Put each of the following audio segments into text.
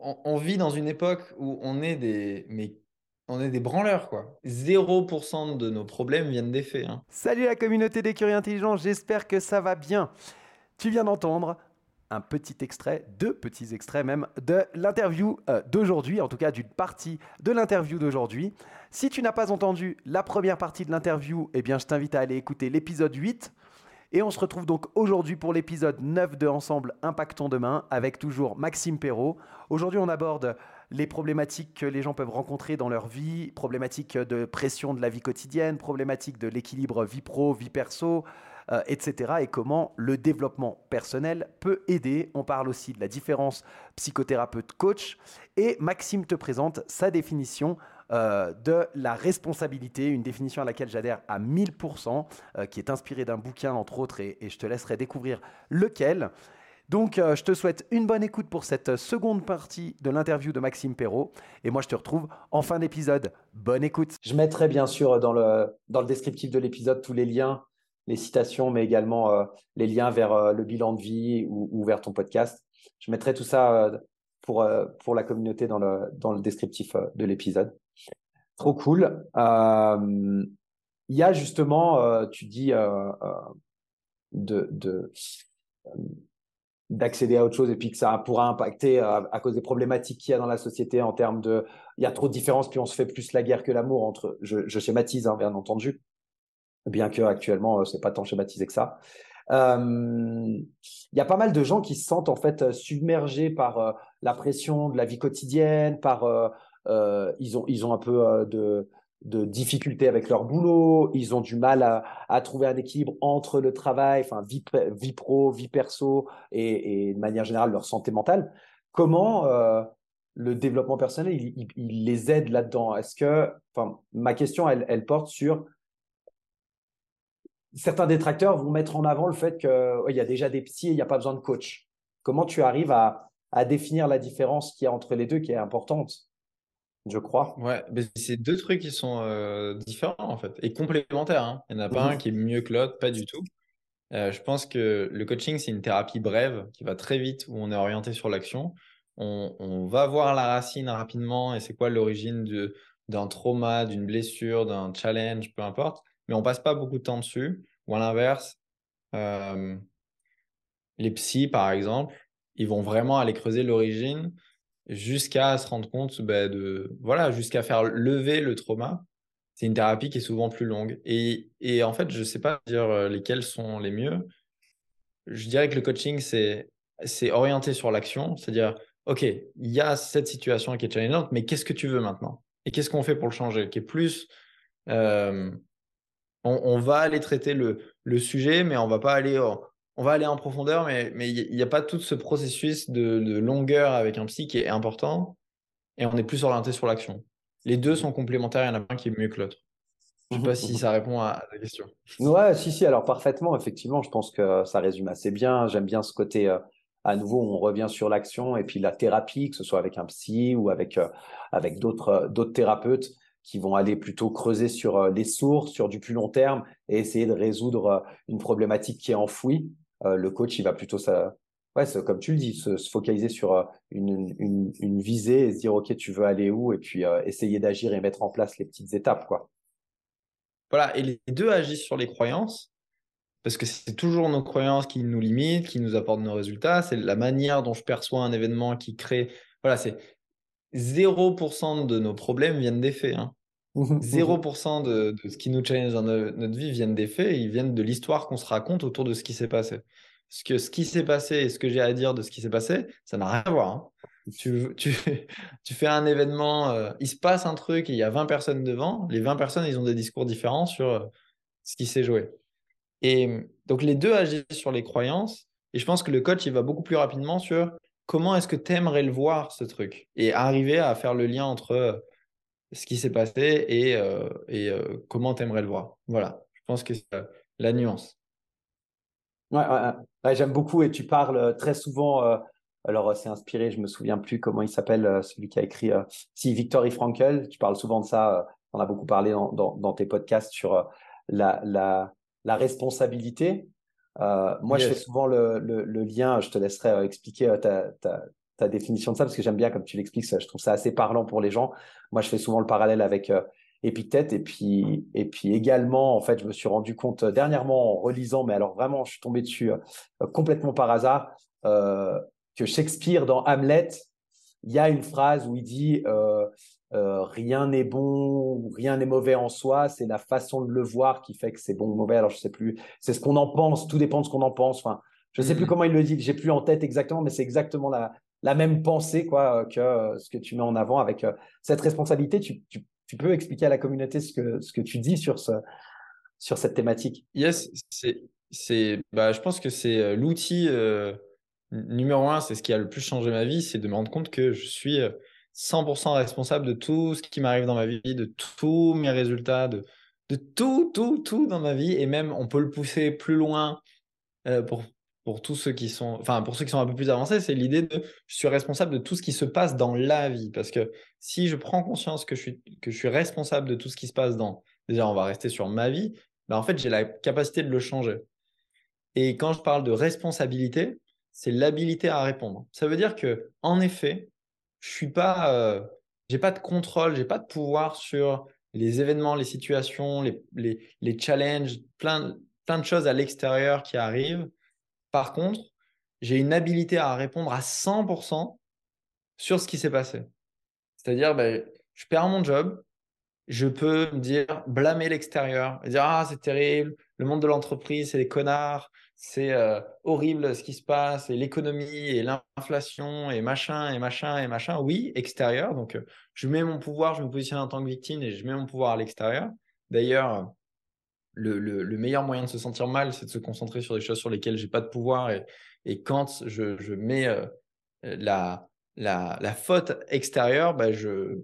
On, vit dans une époque où on est des, on est des branleurs, quoi. 0% de nos problèmes viennent des faits. Hein. Salut la communauté des curieux intelligents, j'espère que ça va bien. Tu viens d'entendre un petit extrait, deux petits extraits même, de l'interview euh, d'aujourd'hui, en tout cas d'une partie de l'interview d'aujourd'hui. Si tu n'as pas entendu la première partie de l'interview, eh bien je t'invite à aller écouter l'épisode 8. Et on se retrouve donc aujourd'hui pour l'épisode 9 de Ensemble Impactons Demain avec toujours Maxime Perrault. Aujourd'hui on aborde les problématiques que les gens peuvent rencontrer dans leur vie, problématiques de pression de la vie quotidienne, problématiques de l'équilibre vie pro, vie perso, euh, etc. Et comment le développement personnel peut aider. On parle aussi de la différence psychothérapeute-coach. Et Maxime te présente sa définition euh, de la responsabilité, une définition à laquelle j'adhère à 1000%, euh, qui est inspirée d'un bouquin entre autres, et, je te laisserai découvrir lequel. Donc, je te souhaite une bonne écoute pour cette seconde partie de l'interview de Maxime Perrault. Et moi, je te retrouve en fin d'épisode. Bonne écoute. Je mettrai bien sûr dans le, dans le descriptif de l'épisode tous les liens les citations, mais également euh, les liens vers euh, le bilan de vie ou, vers ton podcast. Je mettrai tout ça euh, pour, pour la communauté dans le, dans le descriptif de l'épisode. Trop cool. Il y a justement, tu dis, de, de d'accéder à autre chose et puis que ça pourra impacter à cause des problématiques qu'il y a dans la société en termes de il y a trop de différences puis on se fait plus la guerre que l'amour entre je, schématise hein, bien entendu bien que actuellement euh, c'est pas tant schématisé que ça. Il y a pas mal de gens qui se sentent en fait submergés par euh, la pression de la vie quotidienne, par euh, ils ont ils ont un peu de de difficultés avec leur boulot, ils ont du mal à, à trouver un équilibre entre le travail, enfin vie, pro, vie perso et, de manière générale leur santé mentale. Comment le développement personnel il, les aide là-dedans? Est-ce que, enfin, ma question elle, porte sur certains détracteurs vont mettre en avant le fait qu'il y a déjà des psys et il n'y a pas besoin de coach. Comment tu arrives à, définir la différence qu'il y a entre les deux qui est importante, je crois Ouais, c'est deux trucs qui sont euh, différents en fait et complémentaires. Hein. Il n'y en a pas un mhm. qui est mieux que l'autre, pas du tout. Euh, je pense que le coaching, c'est une thérapie brève qui va très vite où on est orienté sur l'action. On, on, va voir la racine rapidement et c'est quoi l'origine d'un trauma, d'une blessure, d'un challenge, peu importe mais on passe pas beaucoup de temps dessus. Ou à l'inverse, euh, les psys, par exemple, ils vont vraiment aller creuser l'origine jusqu'à se rendre compte bah, de voilà jusqu'à faire lever le trauma. C'est une thérapie qui est souvent plus longue. Et, et en fait je ne sais pas dire euh, lesquels sont les mieux. Je dirais que le coaching c'est orienté sur l'action. C'est à dire ok il y a cette situation qui est challengeante mais qu'est-ce que tu veux maintenant? Et qu'est-ce qu'on fait pour le changer? Qui est plus euh, on, va aller traiter le, sujet, mais on va pas aller, on va aller en profondeur, mais il n'y a, pas tout ce processus de, longueur avec un psy qui est important, et on est plus orienté sur l'action. Les deux sont complémentaires, il y en a un qui est mieux que l'autre. Je ne sais pas si ça répond à la question. Ouais, si, si, alors parfaitement, effectivement, je pense que ça résume assez bien. J'aime bien ce côté, euh, à nouveau, on revient sur l'action et puis la thérapie, que ce soit avec un psy ou avec, euh, avec d'autres, euh, d'autres thérapeutes qui vont aller plutôt creuser sur les sources, sur du plus long terme et essayer de résoudre une problématique qui est enfouie. Euh, le coach, il va plutôt, ça, ouais, comme tu le dis, se, focaliser sur une, une, une, visée et se dire, OK, tu veux aller où? Et puis essayer d'agir et mettre en place les petites étapes. quoi. Voilà, et les deux agissent sur les croyances. parce que c'est toujours nos croyances qui nous limitent, qui nous apportent nos résultats. C'est la manière dont je perçois un événement qui crée. Voilà, c'est 0% de nos problèmes viennent des faits. 0% de, de, ce qui nous challenge dans notre vie viennent des faits, ils viennent de l'histoire qu'on se raconte autour de ce qui s'est passé. Parce que ce qui s'est passé et ce que j'ai à dire de ce qui s'est passé, ça n'a rien à voir. Hein. Tu, tu, tu, fais un événement, euh, il se passe un truc et il y a 20 personnes devant. Les 20 personnes, ils ont des discours différents sur euh, ce qui s'est joué. Et donc, les deux agissent sur les croyances. Et je pense que le coach, il va beaucoup plus rapidement sur comment est-ce que tu aimerais le voir, ce truc. Et arriver à faire le lien entre euh, ce qui s'est passé et, et comment tu aimerais le voir. Voilà, je pense que c'est la nuance. Ouais, ouais, j'aime beaucoup et tu parles très souvent alors, c'est inspiré, je me souviens plus comment il s'appelle, euh, celui qui a écrit, euh, si, Victor Frankel. Tu parles souvent de ça, euh, on a beaucoup parlé dans, tes podcasts sur la, la, la, responsabilité. moi, je fais souvent le, le, lien, je te laisserai expliquer ta, ta, ta, définition de ça, parce que j'aime bien comme tu l'expliques, je trouve ça assez parlant pour les gens. Moi, je fais souvent le parallèle avec Épictète, et puis, et puis également, en fait, je me suis rendu compte dernièrement en relisant, mais alors vraiment, je suis tombé dessus complètement par hasard, que Shakespeare, dans Hamlet, il y a une phrase où il dit euh, euh, rien n'est bon rien n'est mauvais en soi, c'est la façon de le voir qui fait que c'est bon ou mauvais. Alors je sais plus, c'est ce qu'on en pense, tout dépend de ce qu'on en pense. Enfin, je sais plus mm-hmm. comment il le dit, j'ai plus en tête exactement, mais c'est exactement la, la même pensée quoi que ce que tu mets en avant avec euh, cette responsabilité. Tu, peux expliquer à la communauté ce que ce que tu dis sur ce sur cette thématique? Yes, c'est bah je pense que c'est l'outil numéro un, c'est ce qui a le plus changé ma vie, c'est de me rendre compte que je suis 100% euh, responsable de tout ce qui m'arrive dans ma vie, de tous mes résultats, de, de tout, tout, tout dans ma vie. Et même, on peut le pousser plus loin euh, pour, pour tous ceux qui sont, enfin, pour ceux qui sont un peu plus avancés, c'est l'idée de je suis responsable de tout ce qui se passe dans la vie. Parce que si je prends conscience que je suis, que je suis responsable de tout ce qui se passe dans, déjà, on va rester sur ma vie, bah, en fait, j'ai la capacité de le changer. Et quand je parle de responsabilité, c'est l'habilité à répondre. Ça veut dire que, en effet, je suis pas, euh, j'ai pas de contrôle, j'ai pas de pouvoir sur les événements, les situations, les, les, challenges, plein, plein de choses à l'extérieur qui arrivent. Par contre, j'ai une habilité à répondre à 100% sur ce qui s'est passé. C'est-à-dire, ben, je perds mon job, je peux me dire, blâmer l'extérieur, dire, ah, c'est terrible, le monde de l'entreprise, c'est des connards, c'est euh, horrible ce qui se passe, et l'économie, et l'inflation, et machin, et machin, et machin. Oui, extérieur. Donc, euh, je mets mon pouvoir, je me positionne en tant que victime et je mets mon pouvoir à l'extérieur. D'ailleurs, le, le, meilleur moyen de se sentir mal, c'est de se concentrer sur des choses sur lesquelles j'ai pas de pouvoir. Et, et quand je, je mets euh, la, la, la, faute extérieure, bah, je,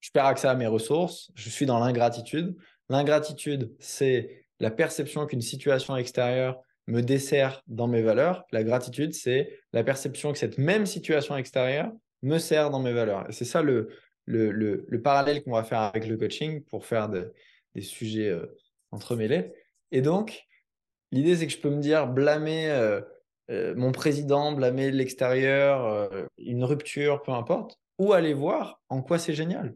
je perds accès à mes ressources, je suis dans l'ingratitude. L'ingratitude, c'est la perception qu'une situation extérieure me dessert dans mes valeurs. La gratitude, c'est la perception que cette même situation extérieure me sert dans mes valeurs. C'est ça le, le, le, parallèle qu'on va faire avec le coaching pour faire des sujets euh, entremêlés. Et donc, l'idée, c'est que je peux me dire blâmer euh, euh, mon président, blâmer l'extérieur, une rupture, peu importe, ou aller voir en quoi c'est génial.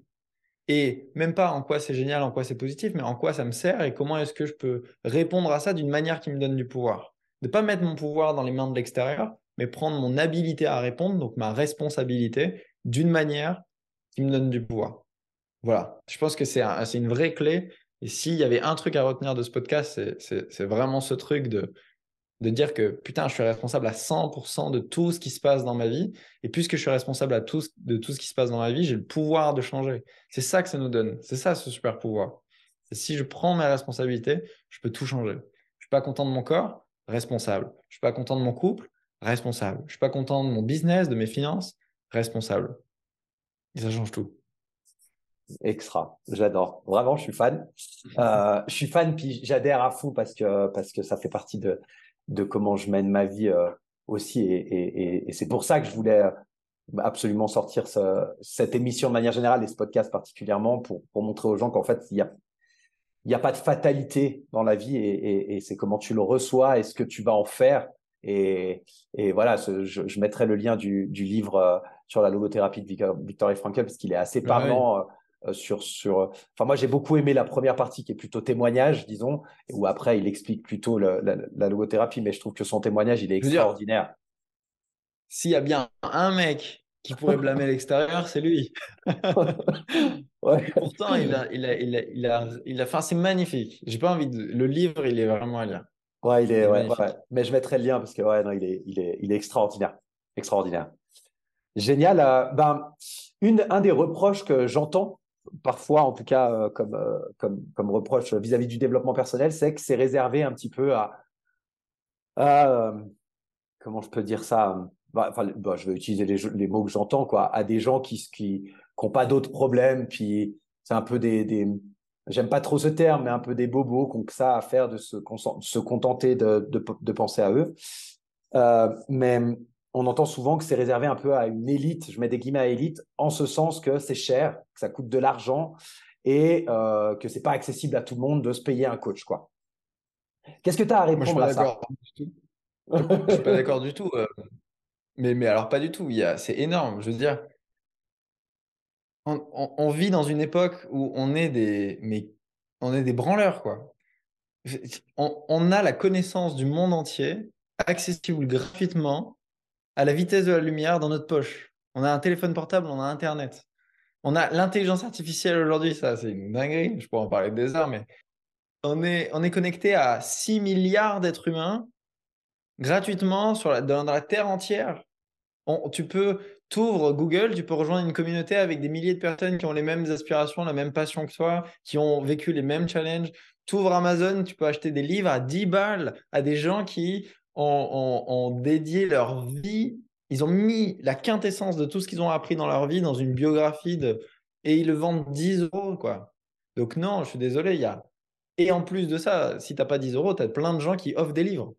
Et même pas en quoi c'est génial, en quoi c'est positif, mais en quoi ça me sert et comment est-ce que je peux répondre à ça d'une manière qui me donne du pouvoir. De ne pas mettre mon pouvoir dans les mains de l'extérieur, mais prendre mon habilité à répondre, donc ma responsabilité, d'une manière qui me donne du pouvoir. Voilà, je pense que c'est une vraie clé. Et s'il y avait un truc à retenir de ce podcast, c'est vraiment ce truc de de dire que putain, je suis responsable à 100% de tout ce qui se passe dans ma vie. Et puisque je suis responsable à de tout ce qui se passe dans ma vie, j'ai le pouvoir de changer. C'est ça que ça nous donne. C'est ça ce super pouvoir. si je prends mes responsabilités, je peux tout changer. Je suis pas content de mon corps, responsable. Je suis pas content de mon couple, responsable. Je suis pas content de mon business, de mes finances, responsable. Et ça change tout. Extra, j'adore. Vraiment, je suis fan. Euh, je suis fan, puis j'adhère à fond parce que, parce que ça fait partie de, de comment je mène ma vie euh, aussi. Et, c'est pour ça que je voulais euh, absolument sortir cette émission de manière générale et ce podcast particulièrement pour, montrer aux gens qu'en fait, il n'y a, il a pas de fatalité dans la vie et, c'est comment tu le reçois et ce que tu vas en faire. Et, voilà, je, mettrai le lien du, livre euh, sur la logothérapie de Victor Frankl parce qu'il est assez parlant sur, sur. Enfin, moi, j'ai beaucoup aimé la première partie qui est plutôt témoignage, disons, où après, il explique plutôt la, logothérapie, mais je trouve que son témoignage, il est extraordinaire. S'il y a bien un mec qui pourrait blâmer l'extérieur, c'est lui. Pourtant, il a, il a, il a, il a, il a, enfin, c'est magnifique. J'ai pas envie de. Le livre, il est vraiment à lire. Ouais, il est, ouais, mais je mettrai le lien parce que ouais, non, il est, il est, il est extraordinaire, extraordinaire. Génial. Euh, ben, une, un des reproches que j'entends parfois, en tout cas, euh, comme, euh, comme, comme reproche vis-à-vis du développement personnel, c'est que c'est réservé un petit peu à, à comment je peux dire ça bah, bah, je vais utiliser les, mots que j'entends, quoi, à des gens qui qui, qui pas d'autres problèmes, puis c'est un peu des, j'aime pas trop ce terme, mais un peu des bobos qui ont ça à faire de se, se contenter de, de, penser à eux. Euh, mais on entend souvent que c'est réservé un peu à une élite, je mets des guillemets à élite, en ce sens que c'est cher, que ça coûte de l'argent et euh, que c'est pas accessible à tout le monde de se payer un coach, quoi. Qu'est-ce que tu as à répondre à ça? Je suis pas d'accord du tout. Euh, mais, mais alors, pas du tout. C'est énorme. Je veux dire, on, vit dans une époque où on est des, mais on est des branleurs, quoi. On, a la connaissance du monde entier, accessible gratuitement, à la vitesse de la lumière dans notre poche. On a un téléphone portable, on a Internet. On a l'intelligence artificielle aujourd'hui, ça, c'est une dinguerie. Je pourrais en parler des heures, mais on est, on est connecté à 6 milliards d'êtres humains gratuitement sur dans la Terre entière tu peux, t'ouvres Google, tu peux rejoindre une communauté avec des milliers de personnes qui ont les mêmes aspirations, la même passion que toi, qui ont vécu les mêmes challenges. Tu ouvres Amazon, tu peux acheter des livres à 10 balles à des gens qui ont, dédié leur vie, ils ont mis la quintessence de tout ce qu'ils ont appris dans leur vie dans une biographie de... et ils le vendent 10 euros. Quoi. Donc non, je suis désolé, il y a... Et en plus de ça, si tu n'as pas 10 euros, tu as plein de gens qui offrent des livres.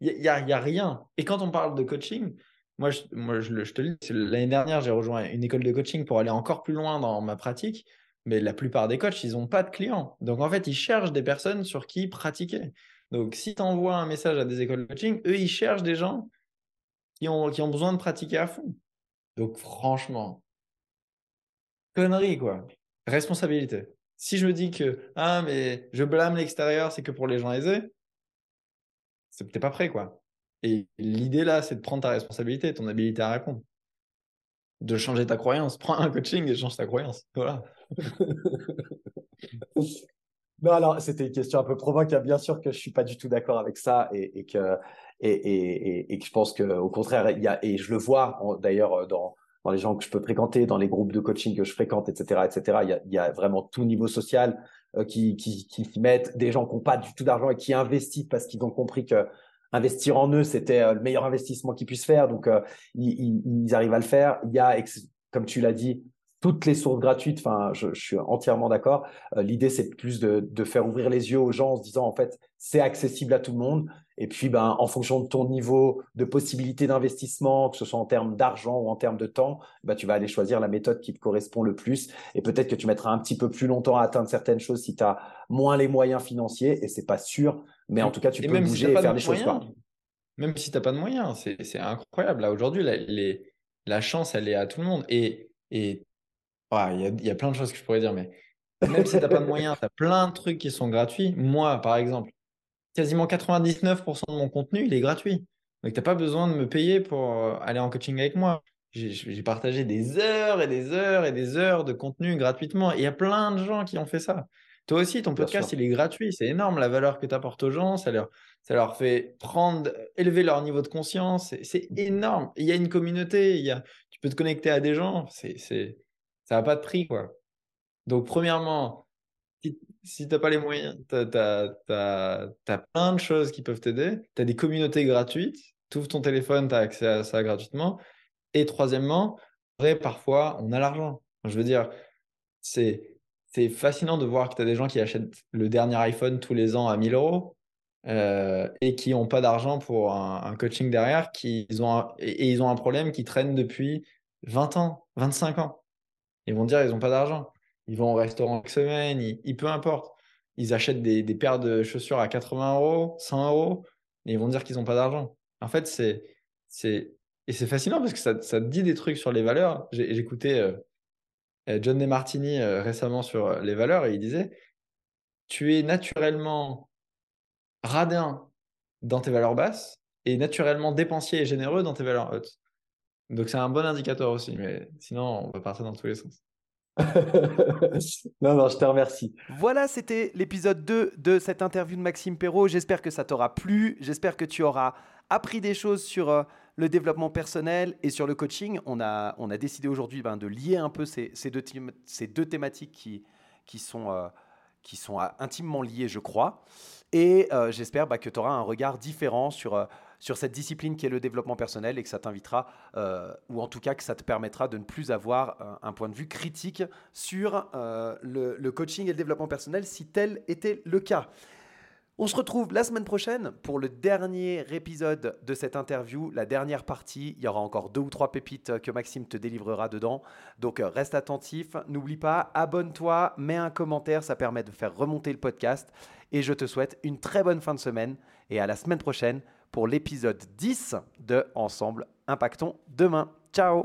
Il n'y a, a, rien. Et quand on parle de coaching, moi, je, moi, je, te le dis, l'année dernière, j'ai rejoint une école de coaching pour aller encore plus loin dans ma pratique. Mais la plupart des coachs, ils n'ont pas de clients. Donc, en fait, ils cherchent des personnes sur qui pratiquer. Donc, si tu envoies un message à des écoles de coaching, eux, ils cherchent des gens qui ont, qui ont besoin de pratiquer à fond. Donc, franchement, connerie, quoi. Responsabilité. Si je me dis que, ah, mais je blâme l'extérieur, c'est que pour les gens aisés, c'est peut-être pas prêt, quoi. Et l'idée là, c'est de prendre ta responsabilité, ton habilité à répondre. De changer ta croyance. Prends un coaching et change ta croyance. Voilà. non, alors, c'était une question un peu provoque. Bien sûr que je suis pas du tout d'accord avec ça et, que, et, que je pense qu'au contraire, il y a, et je le vois d'ailleurs dans, dans les gens que je peux fréquenter, dans les groupes de coaching que je fréquente, etc., etc. Il y a, il y a vraiment tout niveau social euh, qui, qui, qui, mettent des gens qui n'ont pas du tout d'argent et qui investissent parce qu'ils ont compris que investir en eux, c'était euh, le meilleur investissement qu'ils puissent faire. Donc, euh, ils, arrivent à le faire. Il y a, comme tu l'as dit, toutes les sources gratuites. Enfin, je, suis entièrement d'accord. Euh, l'idée, c'est plus de, faire ouvrir les yeux aux gens en se disant, en fait, c'est accessible à tout le monde. Et puis, ben, en fonction de ton niveau de possibilité d'investissement, que ce soit en termes d'argent ou en termes de temps, ben, tu vas aller choisir la méthode qui te correspond le plus. Et peut-être que tu mettras un petit peu plus longtemps à atteindre certaines choses si tu as moins les moyens financiers. Et c'est pas sûr mais en tout cas, tu peux bouger et faire des choses. Même si tu n'as pas de moyens, c'est incroyable. Là, aujourd'hui, la, la, chance, elle est à tout le monde. Et il y, a, plein de choses que je pourrais dire, mais même si tu n'as pas de moyens, tu as plein de trucs qui sont gratuits. Moi, par exemple, quasiment 99% de mon contenu, il est gratuit. Donc, tu n'as pas besoin de me payer pour euh, aller en coaching avec moi. J'ai partagé des heures et des heures et des heures de contenu gratuitement. Il y a plein de gens qui ont fait ça. Toi aussi, ton podcast, il est gratuit. C'est énorme la valeur que tu apportes aux gens. Ça leur, ça leur fait prendre, élever leur niveau de conscience. C'est énorme. il y a une communauté. Il y a, tu peux te connecter à des gens. C'est, ça pas de prix. quoi. Donc, premièrement, si, tu n'as pas les moyens, tu as, plein de choses qui peuvent t'aider. Tu as des communautés gratuites. Tu ouvres ton téléphone, tu as accès à ça gratuitement. Et troisièmement, vrai, parfois, on a l'argent. Je veux dire, c'est c'est fascinant de voir que tu as des gens qui achètent le dernier iPhone tous les ans à 1000 euros euh, et qui n'ont pas d'argent pour un, coaching derrière, qui, ils ont et, ils ont un problème qui traîne depuis 20 ans, 25 ans. Ils vont dire ils n'ont pas d'argent. Ils vont au restaurant chaque semaine, peu importe. Ils achètent des, paires de chaussures à 80 euros, 100 euros, et ils vont dire qu'ils n'ont pas d'argent. En fait, c'est, et c'est fascinant parce que ça, ça, dit des trucs sur les valeurs. J'écoutais euh, John DeMartini récemment sur les valeurs et il disait Tu es naturellement radin dans tes valeurs basses et naturellement dépensier et généreux dans tes valeurs hautes. Donc c'est un bon indicateur aussi, mais sinon on va partir dans tous les sens. non, non, je te remercie. Voilà, c'était l'épisode 2 de cette interview de Maxime Perrault. J'espère que ça t'aura plu. J'espère que tu auras appris des choses sur euh, le développement personnel et sur le coaching. On a, on a décidé aujourd'hui ben, de lier un peu ces, ces, deux, ces deux, thématiques qui, qui, sont, euh, qui sont euh, intimement liées, je crois. Et j'espère bah, que tu auras un regard différent sur sur cette discipline qui est le développement personnel et que ça t'invitera, euh, ou en tout cas que ça te permettra de ne plus avoir euh, un point de vue critique sur euh, le, coaching et le développement personnel si tel était le cas. On se retrouve la semaine prochaine pour le dernier épisode de cette interview, la dernière partie. Il y aura encore deux ou trois pépites que Maxime te délivrera dedans. Donc reste attentif. N'oublie pas, abonne-toi, mets un commentaire, ça permet de faire remonter le podcast. Et je te souhaite une très bonne fin de semaine et à la semaine prochaine pour l'épisode 10 de Ensemble Impactons demain. Ciao